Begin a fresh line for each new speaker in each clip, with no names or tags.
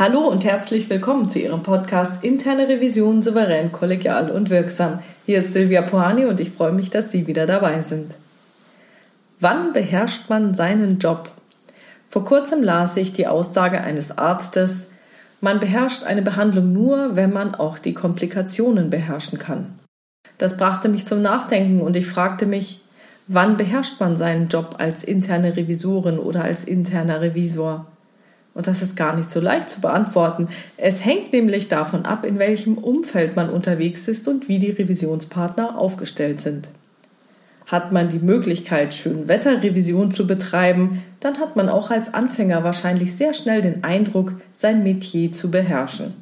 Hallo und herzlich willkommen zu Ihrem Podcast Interne Revision souverän, kollegial und wirksam. Hier ist Silvia Pohani und ich freue mich, dass Sie wieder dabei sind. Wann beherrscht man seinen Job? Vor kurzem las ich die Aussage eines Arztes, man beherrscht eine Behandlung nur, wenn man auch die Komplikationen beherrschen kann. Das brachte mich zum Nachdenken und ich fragte mich, wann beherrscht man seinen Job als interne Revisorin oder als interner Revisor? Und das ist gar nicht so leicht zu beantworten. Es hängt nämlich davon ab, in welchem Umfeld man unterwegs ist und wie die Revisionspartner aufgestellt sind. Hat man die Möglichkeit, Schönwetterrevision zu betreiben, dann hat man auch als Anfänger wahrscheinlich sehr schnell den Eindruck, sein Metier zu beherrschen.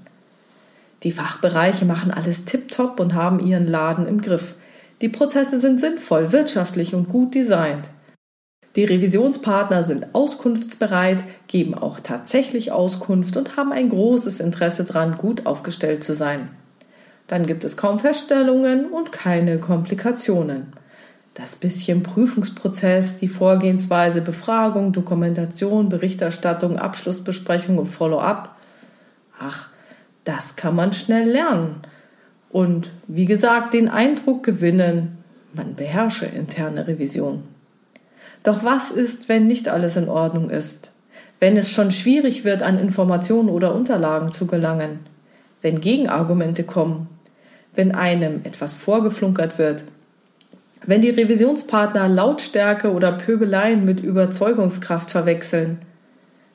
Die Fachbereiche machen alles tiptop und haben ihren Laden im Griff. Die Prozesse sind sinnvoll, wirtschaftlich und gut designt. Die Revisionspartner sind auskunftsbereit, geben auch tatsächlich Auskunft und haben ein großes Interesse daran, gut aufgestellt zu sein. Dann gibt es kaum Feststellungen und keine Komplikationen. Das bisschen Prüfungsprozess, die Vorgehensweise Befragung, Dokumentation, Berichterstattung, Abschlussbesprechung und Follow-up. Ach, das kann man schnell lernen. Und wie gesagt, den Eindruck gewinnen, man beherrsche interne Revision. Doch was ist, wenn nicht alles in Ordnung ist? Wenn es schon schwierig wird, an Informationen oder Unterlagen zu gelangen? Wenn Gegenargumente kommen? Wenn einem etwas vorgeflunkert wird? Wenn die Revisionspartner Lautstärke oder Pöbeleien mit Überzeugungskraft verwechseln?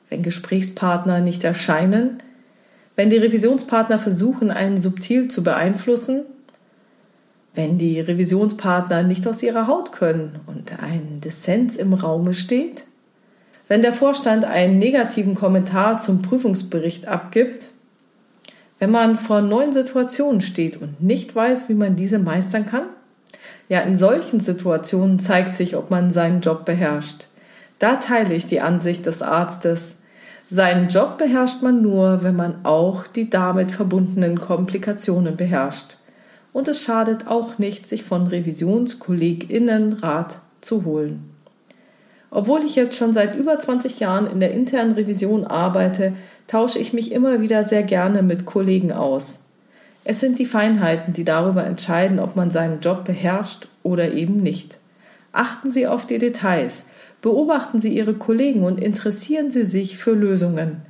Wenn Gesprächspartner nicht erscheinen? Wenn die Revisionspartner versuchen, einen subtil zu beeinflussen? Wenn die Revisionspartner nicht aus ihrer Haut können und ein Dissens im Raume steht? Wenn der Vorstand einen negativen Kommentar zum Prüfungsbericht abgibt? Wenn man vor neuen Situationen steht und nicht weiß, wie man diese meistern kann? Ja, in solchen Situationen zeigt sich, ob man seinen Job beherrscht. Da teile ich die Ansicht des Arztes. Seinen Job beherrscht man nur, wenn man auch die damit verbundenen Komplikationen beherrscht und es schadet auch nicht, sich von RevisionskollegInnen Rat zu holen. Obwohl ich jetzt schon seit über 20 Jahren in der internen Revision arbeite, tausche ich mich immer wieder sehr gerne mit Kollegen aus. Es sind die Feinheiten, die darüber entscheiden, ob man seinen Job beherrscht oder eben nicht. Achten Sie auf die Details, beobachten Sie Ihre Kollegen und interessieren Sie sich für Lösungen.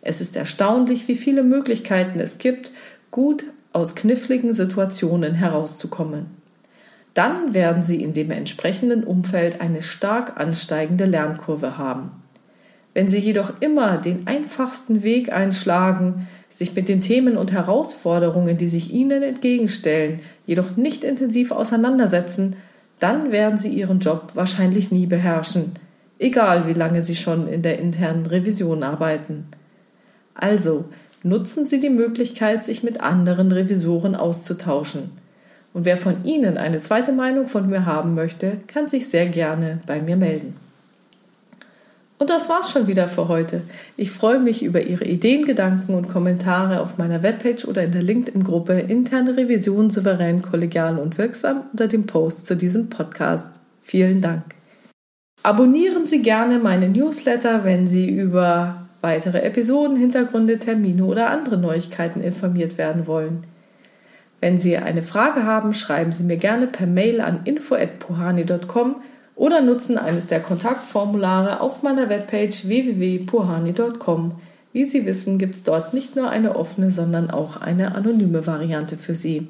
Es ist erstaunlich, wie viele Möglichkeiten es gibt, gut aus kniffligen Situationen herauszukommen. Dann werden Sie in dem entsprechenden Umfeld eine stark ansteigende Lernkurve haben. Wenn Sie jedoch immer den einfachsten Weg einschlagen, sich mit den Themen und Herausforderungen, die sich Ihnen entgegenstellen, jedoch nicht intensiv auseinandersetzen, dann werden Sie Ihren Job wahrscheinlich nie beherrschen, egal wie lange Sie schon in der internen Revision arbeiten. Also, nutzen Sie die Möglichkeit, sich mit anderen Revisoren auszutauschen. Und wer von Ihnen eine zweite Meinung von mir haben möchte, kann sich sehr gerne bei mir melden. Und das war's schon wieder für heute. Ich freue mich über Ihre Ideen, Gedanken und Kommentare auf meiner Webpage oder in der LinkedIn-Gruppe Interne Revision souverän, kollegial und wirksam unter dem Post zu diesem Podcast. Vielen Dank. Abonnieren Sie gerne meine Newsletter, wenn Sie über weitere Episoden, Hintergründe, Termine oder andere Neuigkeiten informiert werden wollen. Wenn Sie eine Frage haben, schreiben Sie mir gerne per Mail an info@puhani.com oder nutzen eines der Kontaktformulare auf meiner Webpage www.puhani.com. Wie Sie wissen, gibt es dort nicht nur eine offene, sondern auch eine anonyme Variante für Sie.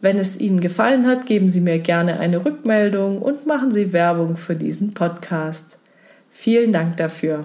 Wenn es Ihnen gefallen hat, geben Sie mir gerne eine Rückmeldung und machen Sie Werbung für diesen Podcast. Vielen Dank dafür.